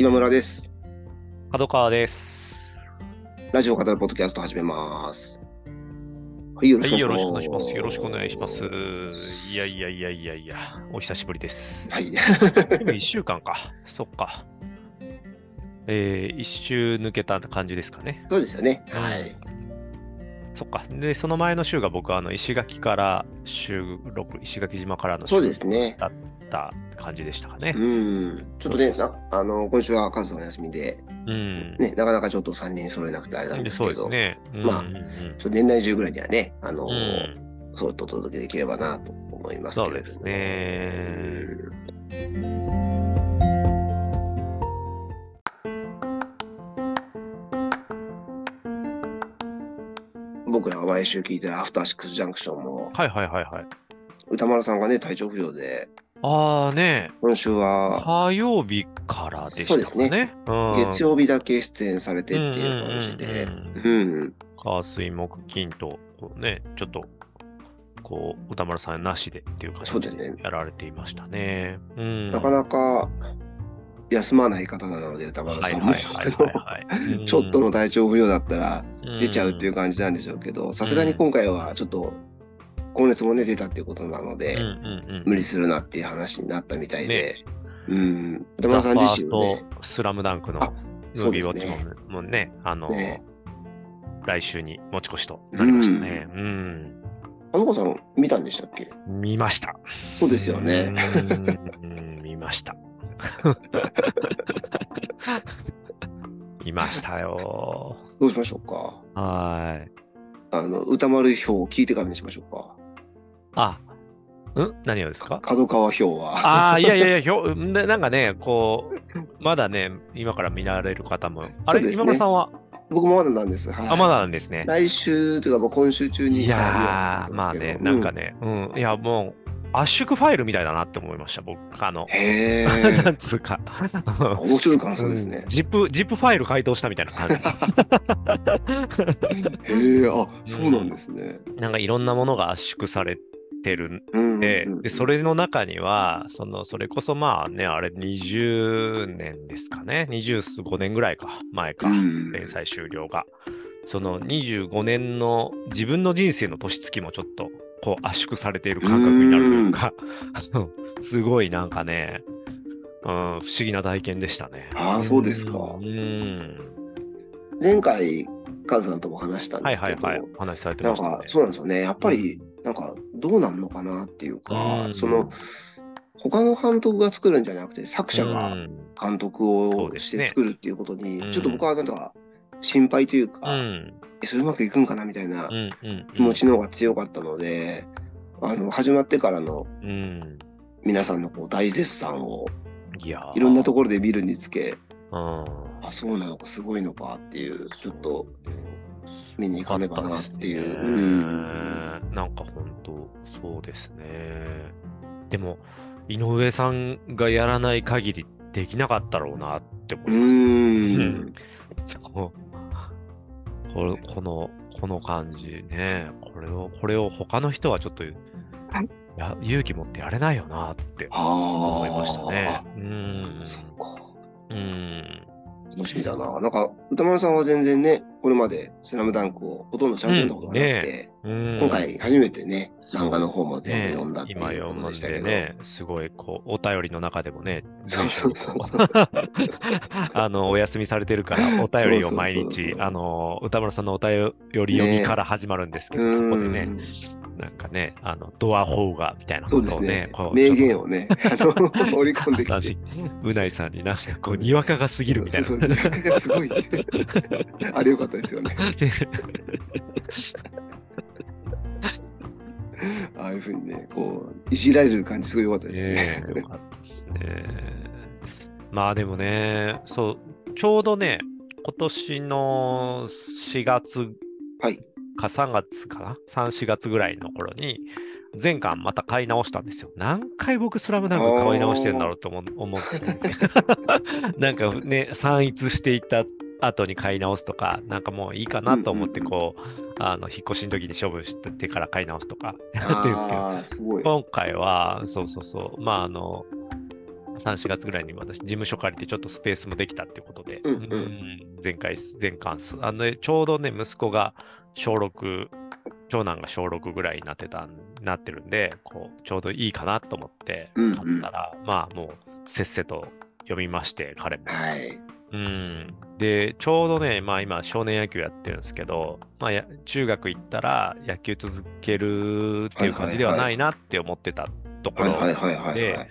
今村です。角川です。ラジオ語るポッドキャスト始めます。はい、よろはい、しくお願いします。よろしくお願いします。いやいやいやいやいや、お久しぶりです。はい。でも1週間か。そっか。えー、一周抜けた感じですかね。そうですよね。はい。そっか。で、その前の週が僕はあの石垣から収録、石垣島からのそう収録ですね。だった感じでしたかねう。ん。ちょっとね、あの今週はカズさんお休みで、うん。ね、なかなかちょっと3人揃えなくてあれなんでですけど、ね。まあうんうんうんちょっと年内中ぐらいにはね、あの、うんそうとお届けできればなと思いますけれども。そうですね僕らが毎週聞いてるアフターシックスジャンクションも、はいはいはいはい。歌丸さんがね、体調不良で、ああね、今週は火曜日からでしたかそうですね。うん月曜日だけ出演されてっていう感じでうん、うん、火水木金と、こうね、ちょっと、こう、歌丸さんなしでっていう感じそうですねでやられていましたね。うん。なかなか休まない方なので、歌丸はいさんも、ちょっとの体調不良だったらうん。出ちゃうっていう感じなんでしょうけど、さすがに今回はちょっと、高熱もね、出たっていうことなので、うんうんうん。無理するなっていう話になったみたいで、ね。うん、歌ザ・丸さん自身もね。ト、スラムダンクのあムービーウォッチそうですももね、あの、ね。来週に持ち越しとなりましたね。うん。あの子さん見たんでしたっけ？見ました。そうですよね。うん。見ました。ましたよ。どうしましょうか？はい。あの、歌丸票を聞いてからにしましょうか。あ、ん？何をですか？角川票は。ああ、いやいやいやひょ、な なんかね、こう、まだね、今から見られる方も。あれ、ね今村さんは、僕もまだなんです。はい、あ、まだなんですね。来週というか、今週中にいやまあね、なんか。ね、うん、いや、もう、圧縮ファイルみたいだなって思いました、僕。あのうん、へ なえ。んつうか。面白い感想ですねうん。ジップ、ジップファイル解凍したみたいな感じ。へえ、あ、そうなんですね。なんかいろんなものが圧縮されてるんうんで、うんうんで、それの中には、その、それこそまあね、あれ20年ですかね、25年ぐらいか、前か、うん連載終了が。その25年の自分の人生の年月もちょっと、こう圧縮されている感覚になるというか、あの すごいなんかね、うん、不思議な体験でしたね。ああそうですかうん。前回、カズさんとも話したんはですけど、いはいはい。お話しされてなんましたねか、。そうなんですよね。やっぱり、なんか、どうなんのかなっていうか、うんその、他の監督が作るんじゃなくて、作者がうん監督をして作るっていうことに、うんちょっと僕はなんか、心配というか、うん。えそれうまくいくんかなみたいな。気持ちの方が強かったので、あの、始まってからのうん。皆さんのこう大絶賛をいろんなところで見るにつけ、うん。あ、そうなのか、すごいのかっていう、ちょっと見に行かねばなっていう。ねうんなんか本当、そうですね。でも、井上さんがやらない限りできなかったろうなって思ういます。ーうんん そうこの、この感じね。これを、これを他の人はちょっと、や勇気持ってやれないよなって。思いましたね。うん。そうか。うん。楽しみだな。なんか、歌丸さんは全然ね、これまでスラムダンクをほとんどちゃん。と読んだことがなくて、うん。今回初めてね、漫画の方も全部ね読んだって今いうこ読んとでしたけど。でね、すごいこう、お便りの中でもね、そうそうそうそう。あの、お休みされてるから、お便りを毎日、そうそうそうそうあの、歌村さんのお便り読みから始まるんですけど、そこでね。う、んなんかね、あの、ドアホーガーみたいなそうことをねですね、名言をね、あの、織り込んできて。に、うないさんになんかこう、にわかが過ぎるみたいな。そうそう、にわかがすごい。あれよかったですよね。ああいうふうにね、こう、いじられる感じすごい良かったですね。ねえ、よかったですね。まあでもね、そう、ちょうどね、今年の4月はい。か3月かな ?3、4月ぐらいの頃に、前巻また買い直したんですよ。何回僕スラムダンク買い直してるんだろうと思思ってるんですけど。なんかね、散逸していった後に買い直すとか、なんかもういいかなと思って、うんうんこう、あの、引っ越しの時に処分してから買い直すとかやってるんですけど。今回は、そうそうそう、まああの、3、4月ぐらいに私、事務所借りてちょっとスペースもできたっていうことで、うんうんん前回、前巻数。あのね、ちょうどね、息子が小6、長男が小6ぐらいになってたん、なってるんで、こう、ちょうどいいかなと思ってうんうん買ったら、まあもう、せっせと読みまして、彼も。はい。うん。で、ちょうどね、まあ今、少年野球やってるんですけど、まあや、中学行ったら野球続けるっていう感じではないなって思ってたところでは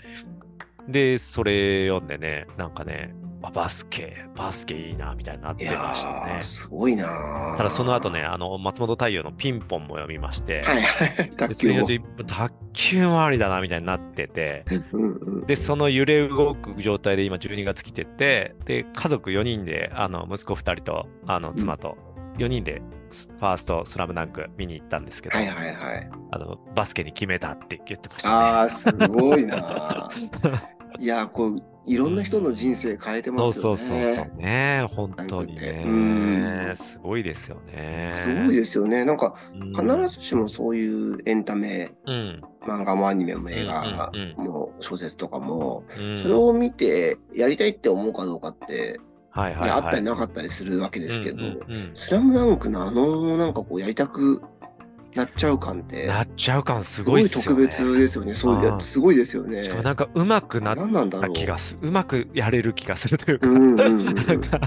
い。で、それ読んでね、なんかね、あバスケ、バスケいいな、みたいになっていましたね。すごいなーただその後ね、、あの、松本太陽のピンポンも読みまして、はいはい、卓球も卓球もありだな、みたいになってて、うんうんで、その揺れ動く状態で今12月来てて、で、家族4人で、あの、息子2人と、あの、妻と4人で、スファーストスラムダンク見に行ったんですけど、はいはいはい。あの、バスケに決めたって言ってましたね。ああ、すごいなー。いやー、こう、いろんな人の人生変えてますよね。そうそうそうそうね。本当にうんね。すごいですよね。すごいですよね。なんか、うん必ずしもそういうエンタメ、うん。漫画もアニメも映画も小説とかも、うんそれを見てやりたいって思うかどうかって、はいはいいはい。やあったりなかったりするわけですけど、うんうんうんスラムダンクのあの、なんかこう、やりたくなっちゃう感って、なっちゃう感すすごいね。特別ですよね。そういうやすごいですよね。しかもなんか上手くなっ何なんだた。気がする。うまくやれる気がするというか、うんうんうんうん なんか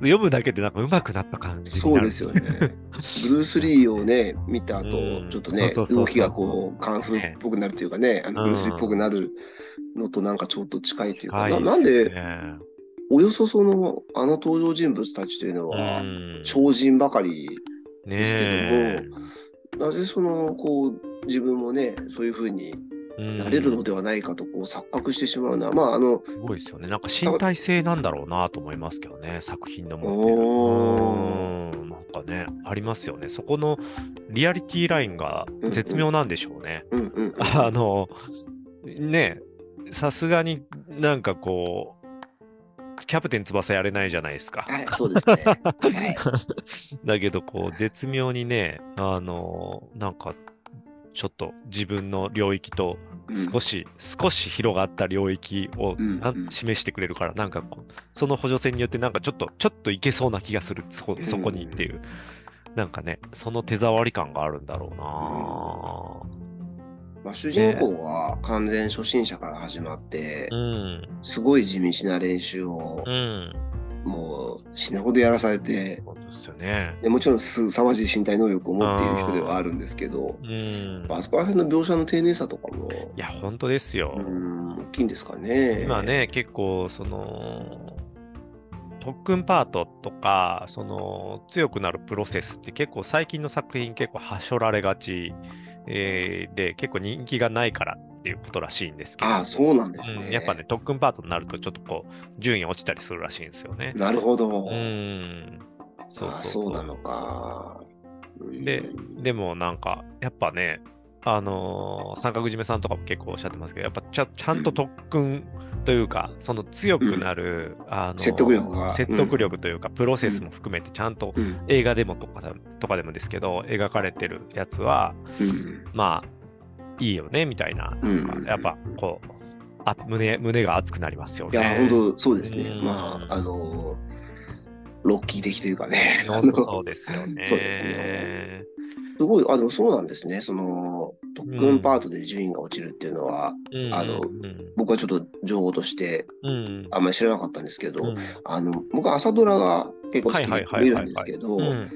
読むだけでなんか上手くなった感じにそ。うですよね。ブルース・リーをね、見た後、うんちょっとね動きがこう、カンフーっぽくなるというかね、あのうんブルース・リーっぽくなるのとなんかちょっと近いというか、な近いっすなんで、ねおよそその、あの登場人物たちというのは、うん超人ばかり、ねですけどもえなぜその、こう、自分もね、そういうふうにうんなれるのではないかとこう錯覚してしまうのは、まあ、あの、すごいですよね。なんか身体性なんだろうなと思いますけどね、作品の持ってる。なんかね、ありますよね。そこのリアリティラインが絶妙なんでしょうね。あの、ね、さすがになんかこう、キャプテン翼やれないじゃないですか。はい、そうですね。はい。だけど、こう、絶妙にね、あの、なんか、ちょっと自分の領域とうん少し、少し広がった領域を示してくれるから、なんかこう、その補助線によって、なんかちょっと、ちょっといけそうな気がする、そそこにっていう。なんかね、その手触り感があるんだろうなまあ、主人公は完全初心者から始まって、うん、すごい地道な練習をうん。もう死ぬほどやらされて、そうですよね。でもちろんすさまじい身体能力を持っている人ではあるんですけど、うん。あそこら辺の描写の丁寧さとかも、いや、本当ですよ。うん、大きいんですかね。今ね、結構、その、特訓パートとか、その、強くなるプロセスって結構最近の作品結構はしょられがち、えーで、結構人気がないからっていうことらしいんですけど。ああ、そうなんですね。うんやっぱね、特訓パートになるとちょっとこう、順位落ちたりするらしいんですよね。なるほど。うん。そうそうそうなのか。で、でもなんか、やっぱね、あのー三角締めさんとかも結構おっしゃってますけど、やっぱちゃちゃんと特訓というか、その強くなる、あのー説得力が。説得力というか、プロセスも含めてちゃんとうん。映画でもとかでとかでもですけど、描かれてるやつは、うん。まあ、いいよね、みたいな、やっぱこう、あ胸胸が熱くなりますよね。いや、本当そうですね。うん。まあ、あの、ロッキー的というかね。そうですよね。そうですねすごい、あ、でもそうなんですね。その、特訓パートで順位が落ちるっていうのは、うん。あのうん。僕はちょっと情報としてうん。あんまり知らなかったんですけど、うん。あの、僕は朝ドラが結構好きはいで見るんですけどう、ん。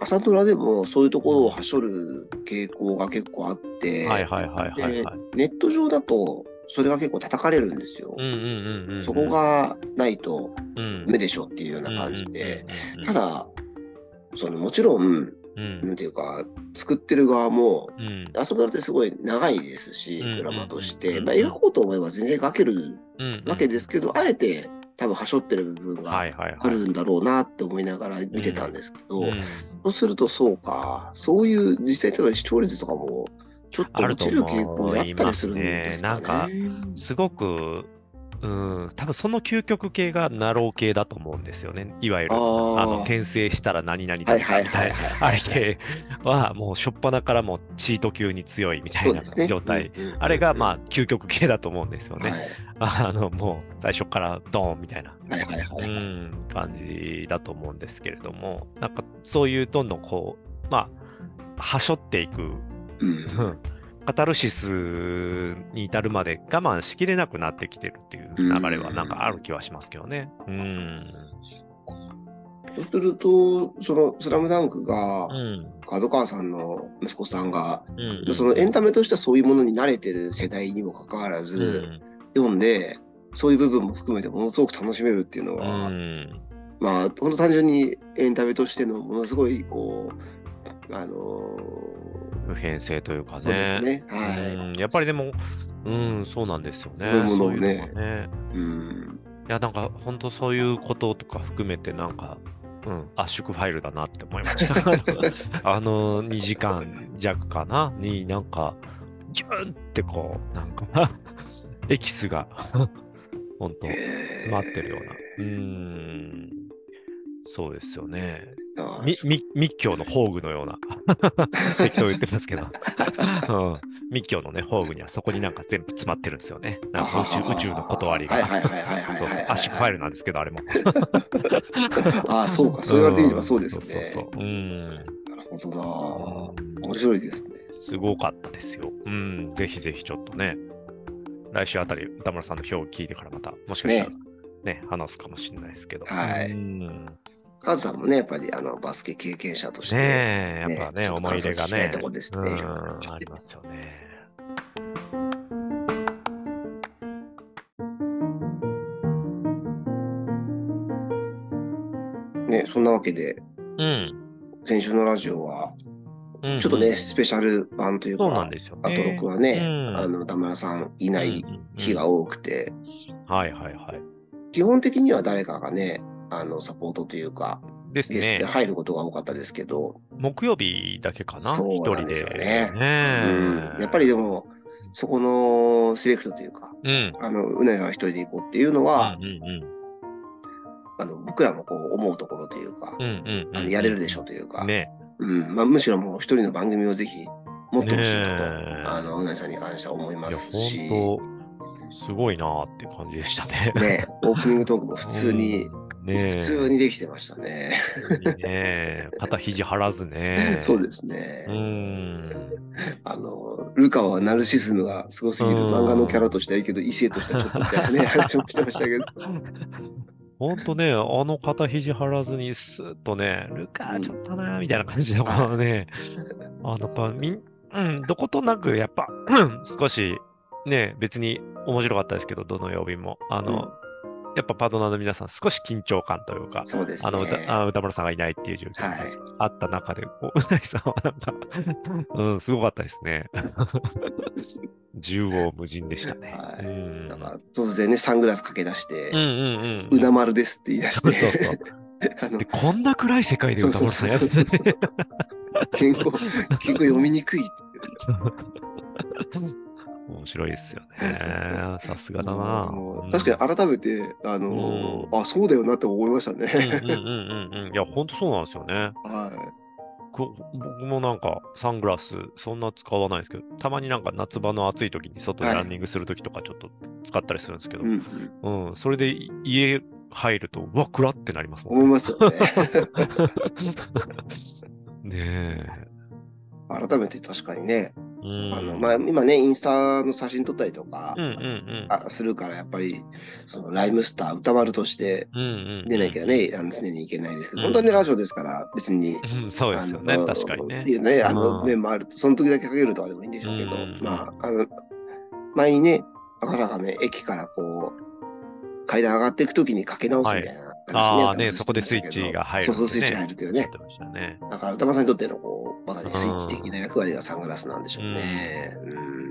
朝ドラでもそういうところをはしょる傾向が結構あって。ネット上だとそれが結構叩かれるんですよ。そこがないとうん。目でしょっていうような感じで、ただ、だ、そのもちろん、うん。なんていうか、作ってる側も、うん。朝ドラってすごい長いですし、うんドラマとしうて、んまあ、描こうと思えば全然描けるうんわけですけど、あえて多分はしょってる部分が。あるんだろうなって思いながら見てたんですけど、うん。そうするとそうか、そういう実際例えば視聴率とかも、ちょっと落ちる傾向にあったりするんですかね。なんかすごく、うん、多分その究極系がナロー系だと思うんですよね。いわゆる、あの、転生したら何々だみたいいはい。あれ系はもう初っ端からもうチート級に強いみたいうな。状態。うんうんうんあれがまあ究極系だと思うんですよね。はいあのもう最初からドーンみたいな。うん、感じだと思うんですけれども、なんかそういうどんどんこう、まあ、はしょっていく、うんうんカタルシスに至るまで我慢しきれなくなってきてるっていう流れはなんかある気はしますけどね。うん。そうすると、そのスラムダンクがう、ん。角川さんの息子さんが、うん。そのエンタメとしてはそういうものに慣れてる世代にもかかわらず、うん読んで、そういう部分も含めてものすごく楽しめるっていうのうは、ん。まあ、本当単純にエンタメとしてのものすごい、こう、あの普遍性というかね。ーそうですね。はい。うんやっぱりでも、うん、そうなんですよね。そういうものをねそうねうん。いや、なんか、本当そういうこととか含めて、なんか、うん、圧縮ファイルだなって思いました。あの、2時間弱かな？になんか、ギュンってこう、なんか、エキスが、本当詰まってるような。うーん、そうですよね。み、み、密教の宝具のような。適当言ってますけど。うん。密教のね、宝具にはそこになんか全部詰まってるんですよね。なんか宇宙、宇宙の断りが。はいはいはいはいはいそうそう。圧縮ファイルなんですけど、あれも。ああ、そうか。そう言われてみればそうですね。そうそうそう。うん。なるほどな。うん面白いですね。すごかったですよ。うん。ぜひぜひちょっとね、来週あたり歌村さんの表を聞いてからまた、もしかしたらね、話すかもしれないですけど。はいうんカズさんもね、やっぱりあのバスケ経験者として、ねえ、やっぱね、思い入れがねところですねうん、ありますよね。ね、そんなわけで、うん。先週のラジオは、うんちょっとね、うんスペシャル版というか、ですよね。あと録はね、うんあの、田村さんいない日が多くて、はいはいはい。基本的には誰かがね、あの、サポートというか、ですねゲストで。入ることが多かったですけど、木曜日だけかな、一人で。ねねうん、やっぱりでも、そこのセレクトというか、うん。あの、うなやが一人で行こうっていうのは、うんうんあの、僕らもこう思うところというか、うん。うんうんうん。あのやれるでしょうというか、ね。うんまあ、むしろもう一人の番組をぜひ持ってほしいなと、ねえあの、うなぎさんに関しては思いますし、すごいなーって感じでしたね。ね、オープニングトークも普通に、ねえ。普通にできてましたね。ねえ。肩肘張らずね。そうですね。うーん。あの、ルカはナルシズムがすごすぎるうん漫画のキャラとしてはいいけど、異性としてはちょっとみたいなね、話もしてましたけど。ほんとね、あの肩肘張らずにスーッとね、ルカちょっとなーみたいな感じのこのね、あのみん、うん、どことなくやっぱ、うん少しね、別に面白かったですけど、どの曜日も。あの、やっぱパートナーの皆さん少し緊張感というか、そうですね。あの歌あ歌丸さんがいないっていう状況がはいあった中で、こう うなぎさんはなんか、うん、すごかったですね。縦横無尽でしたね。はいうんなんか突然ね、サングラスかけ出して、うんうんうん。うなまるですって言い出して、そうそうそう。あので、こんな暗い世界でそう歌そう丸さんやってて。健康、結構読みにくい。面白いですよね。さすがだな。確かに改めて、あのうあ、そうだよなって思いましたに。ね。うんうんうんうんうん。いや、ほんとそうなんですよね。はこ僕もなんかサングラスそんな使わないですけど、たまになんか夏場の暑い時に外ではいランニングする時とかちょっと使ったりするんですけい。ど、うんうん、うん、それで家入ると、うわ、暗ってなりますもん思いますよね。ねえ。改めて確かにね、うん。あのまあ、今ね、インスタの写真撮ったりとか、うんうんうん。あするから、やっぱり、そのライムスター、歌丸として。出なきゃね、あの常にいけないですけど、うん本当はね、ラジオですから、別に。うん。そうですよね確かにねって。いうね、あの、うん面もあると、その時だけかけるとかでもいいんでしょうけど、うんまあ、あの、前にね、赤坂ね、駅からこう、階段上がっていくときにかけ直すみたいなああね、そこでスイッチが入る、そうそう、スイッチが入るっていうねね。だから宇多丸さんにとってのこう、まさにスイッチ的な役割がサングラスなんでしょうね。うん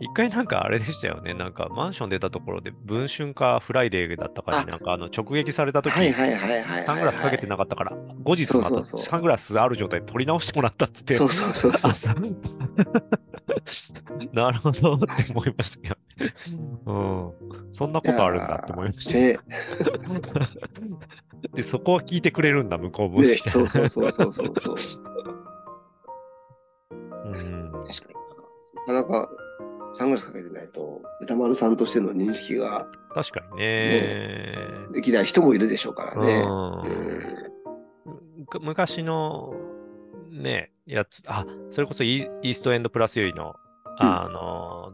一回なんかあれでしたよね。なんかマンション出たところで、文春かフライデーだったかあになんかあの直撃された時にはいはいはいはいはい。サングラスかけてなかったから、後日またサングラスある状態で撮り直してもらったっつって、そうそうそうそう。朝 なるほどって思いましたけど、うん。そんなことあるんだって思いました。ね、で、そこは聞いてくれるんだ、向こうも。ね、そうそうそうそうそうそう。うん、確かにな。なかなかサングラスかけてないと、歌丸さんとしての認識が、確かにね、ね、できない人もいるでしょうからね。うん、昔のね、やつ、あ、それこそイーストエンドプラスよりの、あの、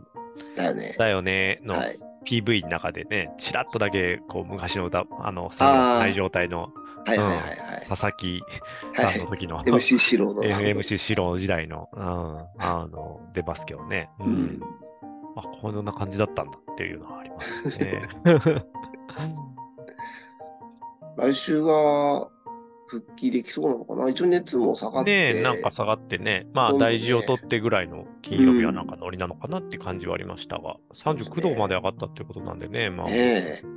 だよね。だよねの PV の中でね、ちらっとだけこう昔の歌、あの、サない状態の、はいはいはい、佐々木さんの時の、MC 四郎の。MC 四郎時代の、うん、あの、出ますけどね。うん。あ、こんな感じだったんだっていうのはありますね。来週は、復帰できそうなのかな？一応熱も下がって。ねなんか下がってね、まあ大事を取ってぐらいの金曜日はなんかノリなのかなって感じはありましたが、うん、39度まで上がったってことなんでね、まあ、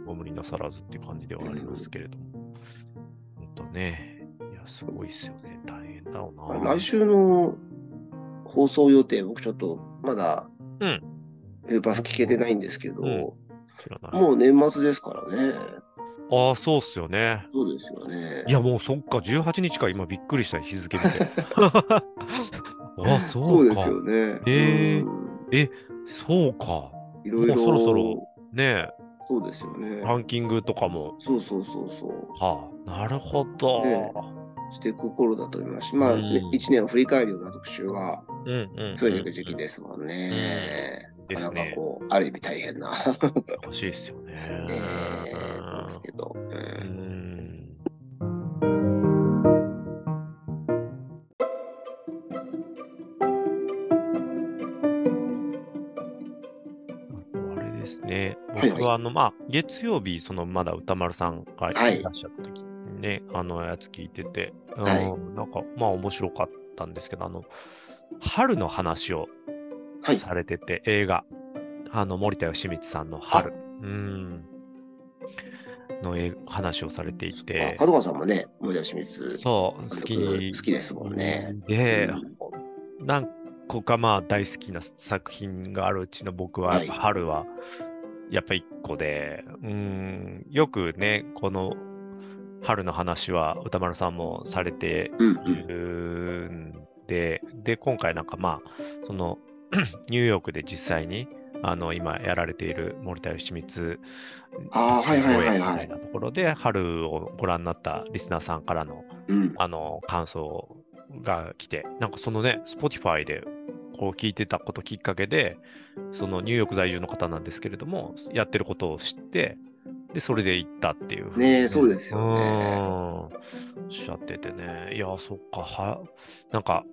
ご無理なさらずって感じではありますけれども。本、当、ね、いや、すごいっすよね。大変だろうな。来週の放送予定、僕ちょっとまだ、うん。ウーパス聞けてないんですけど、うん、もう年末ですからね。ああ、そうっすよね。そうですよね。いや、もうそっか、18日か、今びっくりした日付見て。ああ、そうか。そうですよね。えー、え、そうか。いろいろ。そろそろ、ねそうですよね。ランキングとかも。そうそうそうそう。はあ、なるほど。ね、していく頃だと思いますし、まあ、ね、うん、1年を振り返るような特集が増えていく時期ですもんね。なかなかこう、ある意味大変な。欲しいですよね。ねですけど。うん。あれですね。僕は、あの、まあ、月曜日、その、まだ歌丸さんがいらっしゃった時にね、あのやつ聞いてて、はい、なんか、まあ、面白かったんですけど、あの、春の話をされてて、はい、映画、あの、森田義満さんの春。うん。の話をされていて。角川さんもね、森田清水。そう、好き。好きですもんね。で、うん、何個かまあ大好きな作品があるうちの僕は、春は、やっぱ一個で、うん、よくね、この春の話は歌丸さんもされているんで、うんうん、で、今回なんかまあ、その ニューヨークで実際にあの今やられている森田義満あはいはいはいはい。なところで、春をご覧になったリスナーさんからの、うん、あの感想が来て、なんかそのね、Spotify でこう聞いてたこときっかけで、そのニューヨーク在住の方なんですけれども、やってることを知って、で、それで行ったっていう、ね。ねそうですよね。おっしゃっててね。いや、そっか、は、なんか、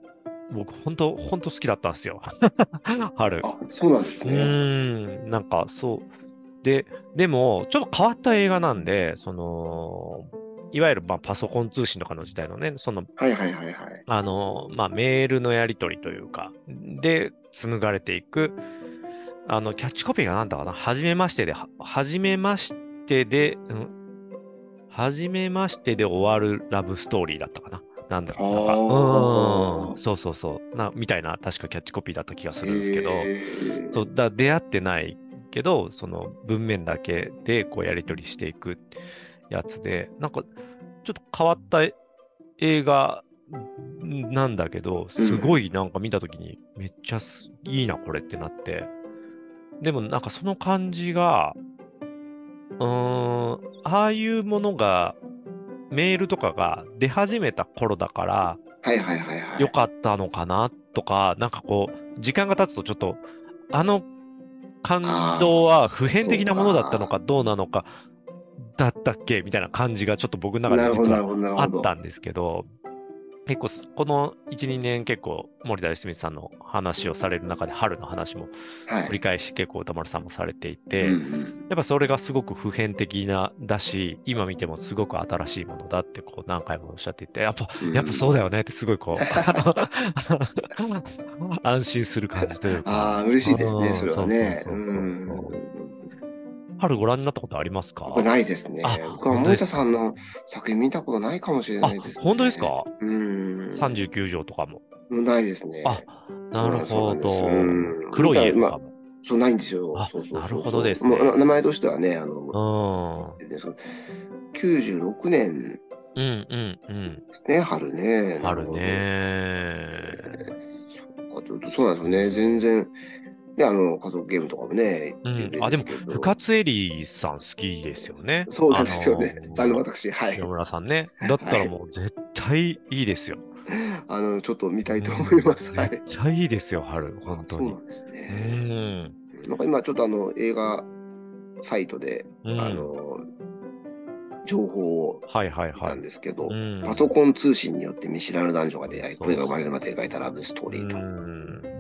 僕、本当本当好きだったんですよ。春。あ、そうなんですね。うん、なんかそう。で、でも、ちょっと変わった映画なんで、その、いわゆるまあパソコン通信とかの時代のね、その、はいはいはいはい。あの、まあメールのやり取りというか、で紡がれていく、あの、キャッチコピーがなんだかな、はじめましてで、はじめましてで、うん、はじめましてで終わるラブストーリーだったかな。なんだろう、なんか、うん、そうそうそう。な、みたいな、確かキャッチコピーだった気がするんですけど、えー、そうだ出会ってないけど、その文面だけでこうやり取りしていくやつで、なんか、ちょっと変わった映画なんだけど、すごいなんか見たときに、めっちゃいいな、これってなって、でもなんかその感じが、うーん、ああいうものがメールとかが出始めた頃だから、はいはいはいはい。よかったのかなとか、なんかこう、時間が経つとちょっと、あの感動は普遍的なものだったのかどうなのかだったっけみたいな感じがちょっと僕の中であったんですけど、結構、この1、2年結構森田芳光さんの話をされる中で春の話も繰り返し結構歌丸さんもされていて、はいやっぱそれがすごく普遍的なだし、今見てもすごく新しいものだってこう何回もおっしゃっていて、やっぱ、やっぱそうだよねってすごいこう 安心する感じというか。ああ、嬉しいですね、それはね。そうそうそうそう。春ご覧になったことありますか？ないですね。僕は森田さんの作品見たことないかもしれないです、ね、本当ですか？うん。39条とかも。ないですね。あ、なるほど。黒い絵とかそうないんですよ。そうそうなるほどですね。名前としてはね、あの、うん、96年うんうんうん。ね、春ね。春ね。そうなんですよね。全然。で、あの、家族ゲームとかもね。うん、あ、でも、深津絵里さん好きですよね。そうなんですよね。あの、私、はい。野村さんね。だったらもう絶対いいですよ。あの、ちょっと見たいと思います。めっちゃいいですよ、春、本当に。そうなんですね。うん。なんか今、ちょっとあの、映画サイトで、あの、情報をなんですけど、パソコン通信によって見知らぬ男女が出会い、声が生まれるまで描いたラブストーリーと。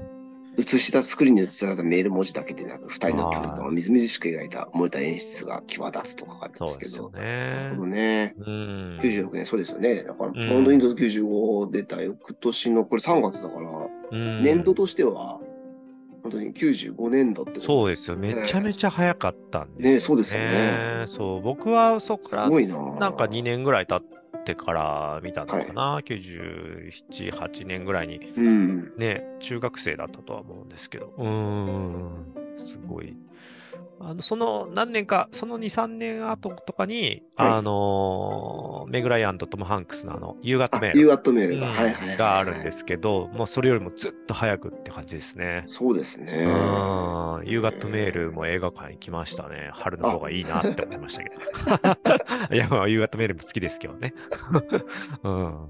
映したスクリーンに映されたメール文字だけでなく、二人の距離感をみずみずしく描いた漏れた演出が際立つと書かれてますけど。ね、なるほどね。96年、そうですよね。だから、モンド Windows 95出た翌年の、これ3月だから、年度としては、本当に95年度ってそうですよ。めちゃめちゃ早かったんですね。ねそうですよね。そう、僕はそこから、なんか2年ぐらい経ってから見たのかな、はい、97、8年ぐらいに、うん、ね、中学生だったとは思うんですけど、うん、すごいあのその何年か、その2、3年後とかに、はい、あのメグライアンとトム・ハンクスのあの、夕方メール。夕方メールが、はいはい、があるんですけど、もうそれよりもずっと早くって感じですね。そうですね。夕方メールも映画館行きましたね。春の方がいいなって思いましたけど。いや、まあ、夕方メールも好きですけどね。うん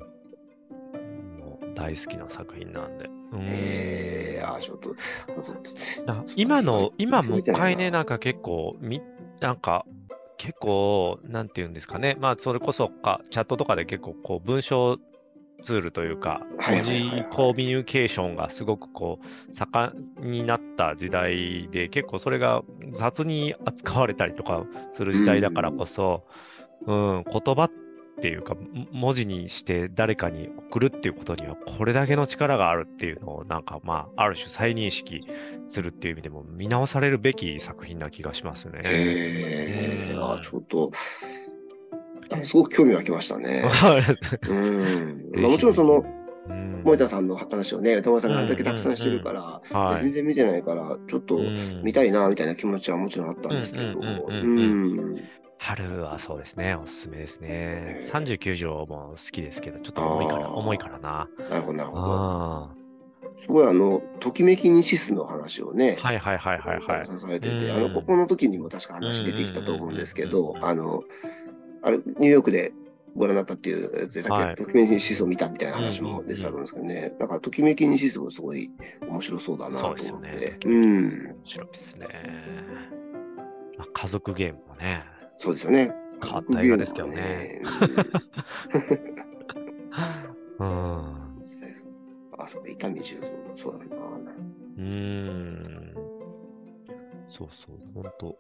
大好きな作品なんで。ええー、あ、ちょっと。今の、今もう一回ね、なんか結構、み、なんか、結構、なんていうんですかね。まあ、それこそか、チャットとかで結構、こう、文章ツールというか、文字コミュニケーションがすごくこう、盛んになった時代で、結構それが雑に扱われたりとかする時代だからこそ、うん、うん、言葉っていうか、文字にして誰かに送るっていうことには、これだけの力があるっていうのを、なんかまあ、ある種再認識するっていう意味でも、見直されるべき作品な気がしますね。えー、あちょっと、すごく興味湧きましたね。うん。まあ、もちろんその、森田さんの話をね、歌丸さんがあれだけたくさんしてるから、全然見てないから、ちょっと見たいな、みたいな気持ちはもちろんあったんですけど、うん。春はそうですね、おすすめですね。39条も好きですけど、ちょっと重いから、重いからな。なるほど、なるほど。すごいあの、ときめきにシスの話をね、はいはいはいはいはい。されてて、あの、ここの時にも確か話出てきたと思うんですけど、あの、あれ、ニューヨークでご覧になったっていうやつだけ、ときめきにシスを見たみたいな話も出てたんですけどね、だからときめきにシスもすごい面白そうだなと思って。そうですね。うん。面白いですね。家族ゲームもね、そうですよね。変わった映画ですけどね。うん。あ、そうか、伊丹十三、そうだな。うん。そうそう、ほんと、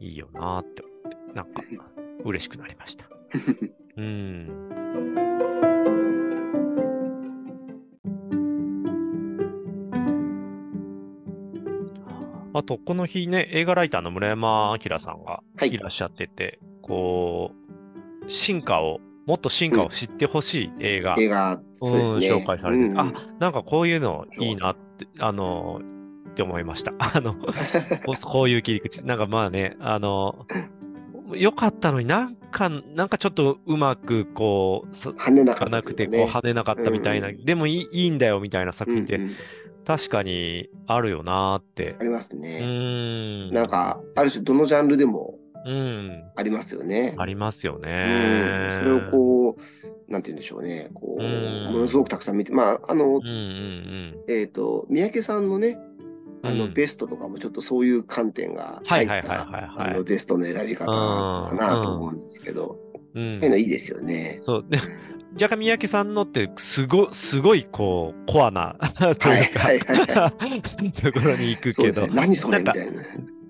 いいよなって思って、なんか、嬉しくなりました。うん。あと、この日ね、映画ライターの村山明さんがい。らっしゃってて、はい、こう、進化を、もっと進化を知ってほしい映画、うん、映画、そうですね、紹介されて、うん、あ、なんかこういうのいいなって、あの、って思いました。あの、こういう切り口。なんかまあね、あの、よかったのになんか、なんかちょっとうまくこう、跳ねなかった、ね、くて、こう跳ねなかったみたいな、うん、でもいいいいんだよみたいな作品って、うんうん確かにあるよなって。ありますね。うん。なんか、ある種どのジャンルでもありますよね。ありますよね。それをこう、なんて言うんでしょうね。こう、ものすごくたくさん見て、まあ、あの、うんうんうん、えっ、ー、と、三宅さんのね、あの、ベストとかもちょっとそういう観点が入った、あの、ベストの選び方かなと思うんですけど、うん、そういうのいいですよね。そう。若干三宅さんのってすごすごいこうコアな というか、はいはいはい、ところに行くけど、ね、何それ？みたいな。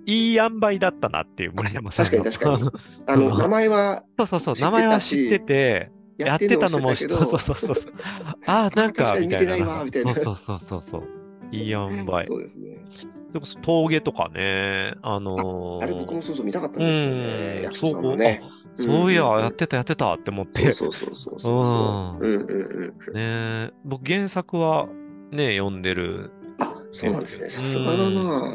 いい塩梅だったなっていう村山さん確かに確かに。あの名前はそうそうそう名前は知っててやってたのもそうそうそうそう。ああなんかみたいな。そうそうそうそういい塩梅。そうですね。でも峠とかねあのー、あれ僕もそうそう見たかったんですよね。役所さんのねそういや、やってたやってたって思って。そうそうそうそう。うん。うんうんうん。ね僕原作はね、読んでる。あ、そうなんですね。さすがだな。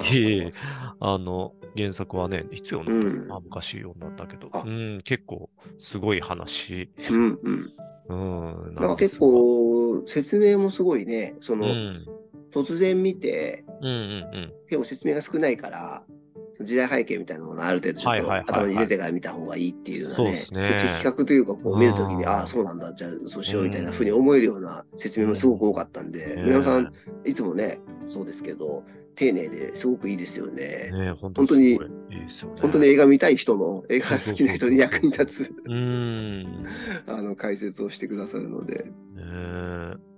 あの、原作はね、いつ読んだ、うん、まあ、昔読んだんだけど、うん、結構すごい話。うんうん。うん、なんか結構説明もすごいね、その、うん、突然見て、うんうんうん、結構説明が少ないから、時代背景みたいなものある程度ちょっと頭に入れてから見た方がいいっていうのはね、ね。的確というか、こう見るときに、ああ、そうなんだ、じゃあそうしようみたいなふうに思えるような説明もすごく多かったんで、皆さん、いつもね、そうですけど、丁寧ですごくいいですよね。ね本当に本当に映画見たい人の、映画好きな人に役に立つ。あの解説をしてくださるので。ね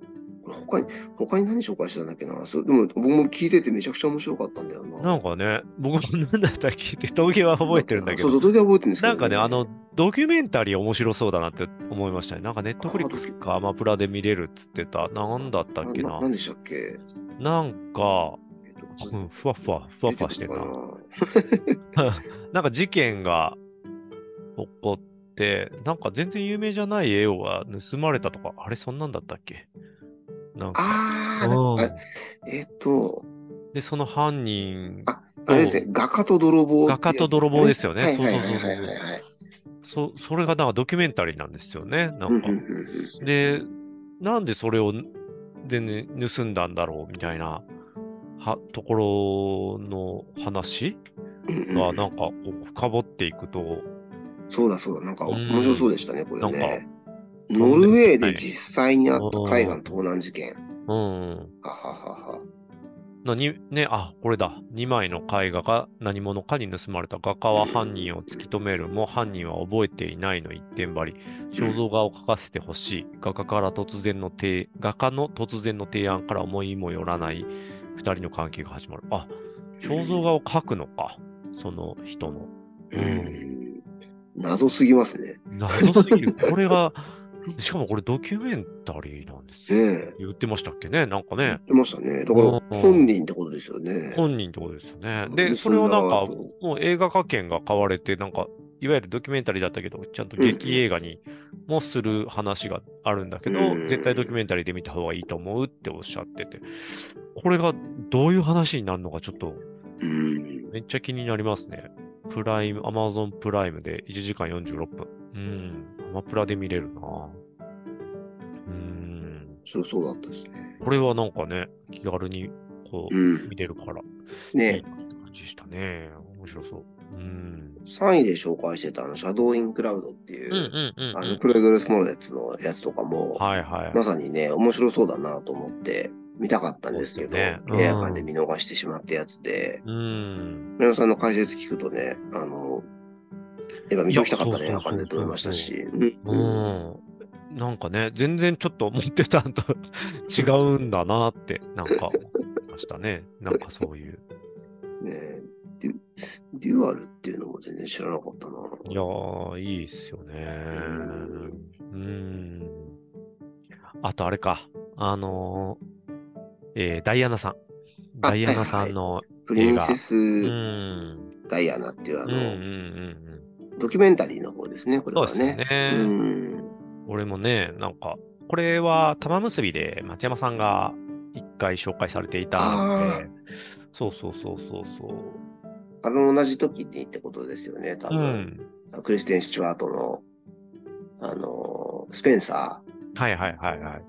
他に、他に何紹介したんだっけな？それでも僕も聞いててめちゃくちゃ面白かったんだよな。なんかね、僕も何だったら聞いて、峠は覚えてるんだけど。そうそう、峠は覚えてるんですけど、ね、なんかね、あの、ドキュメンタリー面白そうだなって思いましたね。なんかネットフリックスかアマプラで見れるっつってた。なんだったっけな？何でしたっけ？なんか、うん、ふわふわ、ふわふわしてた。な？んか事件が起こって、なんか全然有名じゃない絵をは盗まれたとか、あれそんなんだったっけ？なんか。ああ、えっ、ー、と。で、その犯人。あ、あれですね、画家と泥棒、ね、画家と泥棒ですよね。そうそうそうそう。そそれがなんかドキュメンタリーなんですよね。なんか。で、なんでそれをで、ね、盗んだんだろうみたいなはところの話がなんかこう深掘っていくと。そうだそうだ、なんか面白そうでしたね、これね。ノルウェーで実際にあった海岸盗難事件。うん。はははは。のに、ね、あ、これだ。2枚の絵画が何者かに盗まれた。画家は犯人を突き止めるも、犯人は覚えていないの一点張り。肖像画を描かせてほしい。画家から突然の提、画家の突然の提案から思いもよらない2人の関係が始まる。あ、肖像画を描くのか。その人の。うん。謎すぎますね。謎すぎる。これが、しかもこれドキュメンタリーなんですよ。ね言ってましたっけね？なんかね。言ってましたね。だから本人ってことですよね。本人ってことですよね。で、それをなんか、もう映画化権が買われて、なんか、いわゆるドキュメンタリーだったけど、ちゃんと劇映画にもする話があるんだけど、うん、絶対ドキュメンタリーで見た方がいいと思うっておっしゃってて、これがどういう話になるのかちょっと、めっちゃ気になりますね。プライム、アマゾンプライムで1時間46分。うん。アマプラで見れるなうん。そうそうだったですね。これはなんかね、気軽にこう、うん、見れるから。ねいい感じでしたね。面白そう。うん。3位で紹介してたあの、シャドウインクラウドっていう、あの、プログレスモルデッツのやつとかも、はいはい。まさにね、面白そうだなと思って、見たかったんですけど、ねうん、映画館で見逃してしまったやつで、うん。皆さんの解説聞くとね、あの、映画見ときたかったね、映画館でと思いましたし。うん。なんかね、全然ちょっと思ってたんと 違うんだなって、なんか思いましたね。なんかそういう。ねデュデュアルっていうのも全然知らなかったな。いやー、いいっすよね。うん。あとあれか、あのー、えー、ダイアナさん。ダイアナさんの映画。はいはい、プリンセスダイアナっていうあの、うんうんうんうんドキュメンタリーの方ですね、これはね。そうですね。うん、俺もね、なんか、これは玉結びで町山さんが一回紹介されていたんで、そうそうそうそうそう。あの同じ時にってことですよね、多分。うん、クリステン・スチュワートの、あの、スペンサー。はいはいはいはい。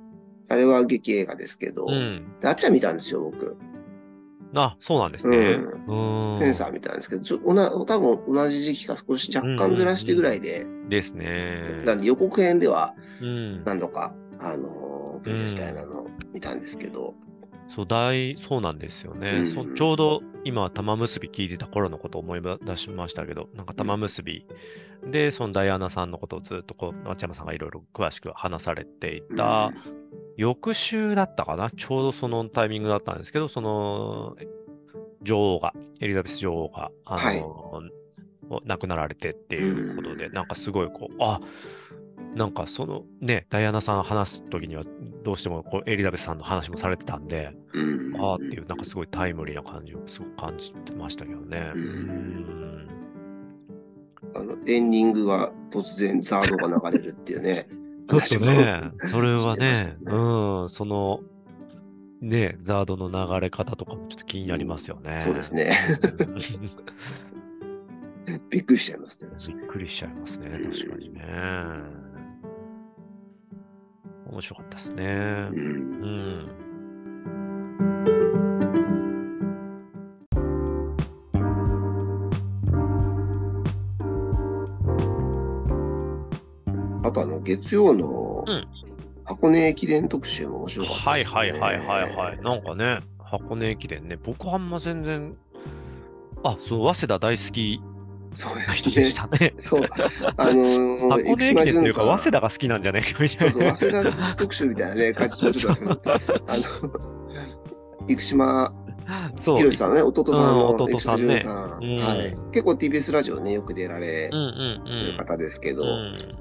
あれは劇映画ですけど、うん、あっちゃ見たんですよ、僕。あ、そうなんですね。うん。センサーみたいなんですけど、ちょおな多分同じ時期か少し若干ずらしてぐらいで。ですね。なんで予告編では何度か、あの、プロジェクターなの見たんですけど。そう大、そうなんですよね。うん、そちょうど今、玉結び聞いてた頃のことを思い出しましたけど、なんか玉結び。で、そのダイアナさんのことをずっとこう、松山さんがいろいろ詳しく話されていた。翌週だったかな？ちょうどそのタイミングだったんですけど、その、女王が、エリザベス女王が、あの、はい、亡くなられてっていうことで、なんかすごいこう、あ、なんかそのね、ダイアナさん話すときには、どうしてもこうエリザベスさんの話もされてたんで、ああっていう、なんかすごいタイムリーな感じをすごく感じてましたけどね。うんあのエンディングは突然ザードが流れるっていうね。ちょっとね、それはね、うん、その、ね、ザードの流れ方とかもちょっと気になりますよね。そうですね。びっくりしちゃいますね。びっくりしちゃいますね。確かにね。面白かったですね。うん。うんあとあの月曜の箱根駅伝特集も面白かったです、ね、はいはいはいはいはい。なんかね、箱根駅伝ね、僕はあんま全然、あ、そう、早稲田大好きそう人でしたね。そう。あのー、箱根駅伝というか、早稲田が好きなんじゃないかみたいな。そうそう、早稲田特集みたいなね、感じもちょっとあの、生島そう。ひろしさんね、弟さんの、うん、弟さんね、はい。結構 TBS ラジオね、よく出られる方ですけど、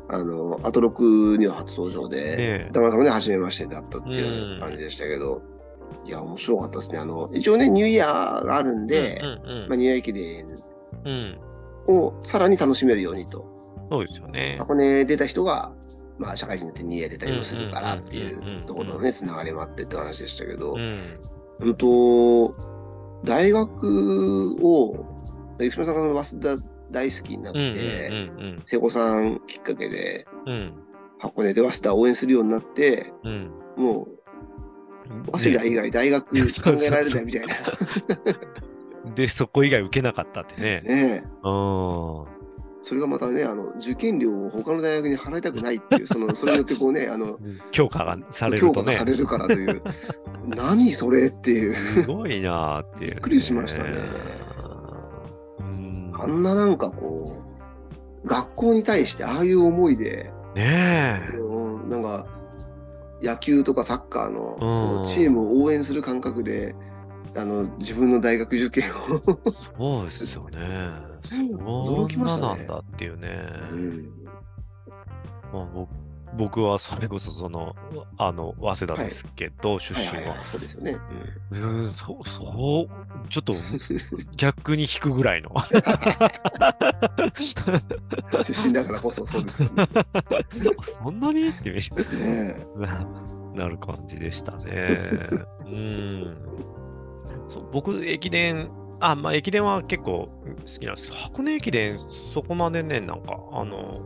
あの、アトロクには初登場で、田村さんもね、初めましてだったっていう感じでしたけど、いや、面白かったですね。あの、一応ね、ニューイヤーがあるんで、まあ、ニューイヤー駅伝をさらに楽しめるようにと。そうですよね。箱根出た人が、まあ、社会人になってニューイヤー出たりもするからっていうところのね、つながりもあってって話でしたけど、うんと、大学を、生島さんが早稲田大好きになって、瀬古さんきっかけで、箱根で早稲田を応援するようになって、もう、早稲田以外大学考えられないみたいな。で、そこ以外受けなかったってね。ねそれがまたね、あの受験料を他の大学に払いたくないっていう、そのそれによってこうね、あの強化がされると、ね、強化がされるからという、何それっていう。すごいなっていう、びっくりしましたね。あんななんかこう、学校に対してああいう思いで、ねえ。なんか、野球とかサッカーのチームを応援する感覚で、あの自分の大学受験をそうですよね。驚きましたね。なんだっていうね。うんまあ、僕僕はそれこそその、あの、早稲田ですけど、はい、出身は,、そうですよね。うん、ん、そう、そう、ちょっと 逆に引くぐらいの。出身だからこそそうです、ね。そんなにってめっちゃ、ね、なる感じでしたね。うん。そう僕、駅伝、あ、まあ、駅伝は結構好きなんです。箱根駅伝、そこまでね、なんか、あの、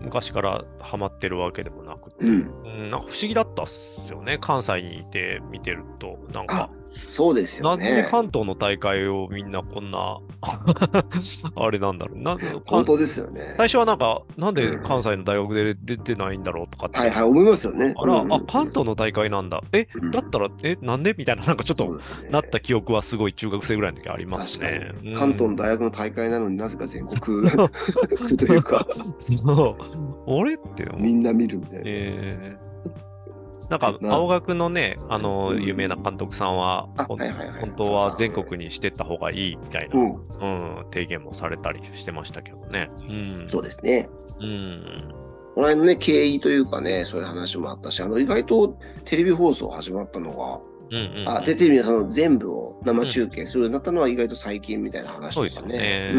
昔からハマってるわけでもなくて、うん、なんか不思議だったっすよね、関西にいて見てると、なんか。そうですよね。なんで関東の大会をみんなこんな あれなんだろう。な本当ですよね。最初はなんか、なんで関西の大学で出てないんだろうとかって。はいはい、思いますよね。あら、あ、関東の大会なんだ。え、だったら、え、なんで？みたいな、なんかちょっとなった記憶はすごい中学生ぐらいの時ありますね。関東の大学の大会なのになぜか全国区というか。そう。俺ってみんな見るみたいな。えーなんか、青学のね、あの、有名な監督さんは、本当は全国にしてった方がいいみたいな、うん、うん、提言もされたりしてましたけどね。うん、そうですね。うん。この辺のね、経緯というかね、そういう話もあったし、あの、意外とテレビ放送始まったのが、あでテレビのその全部を生中継するようになったのは意外と最近みたいな話とかね。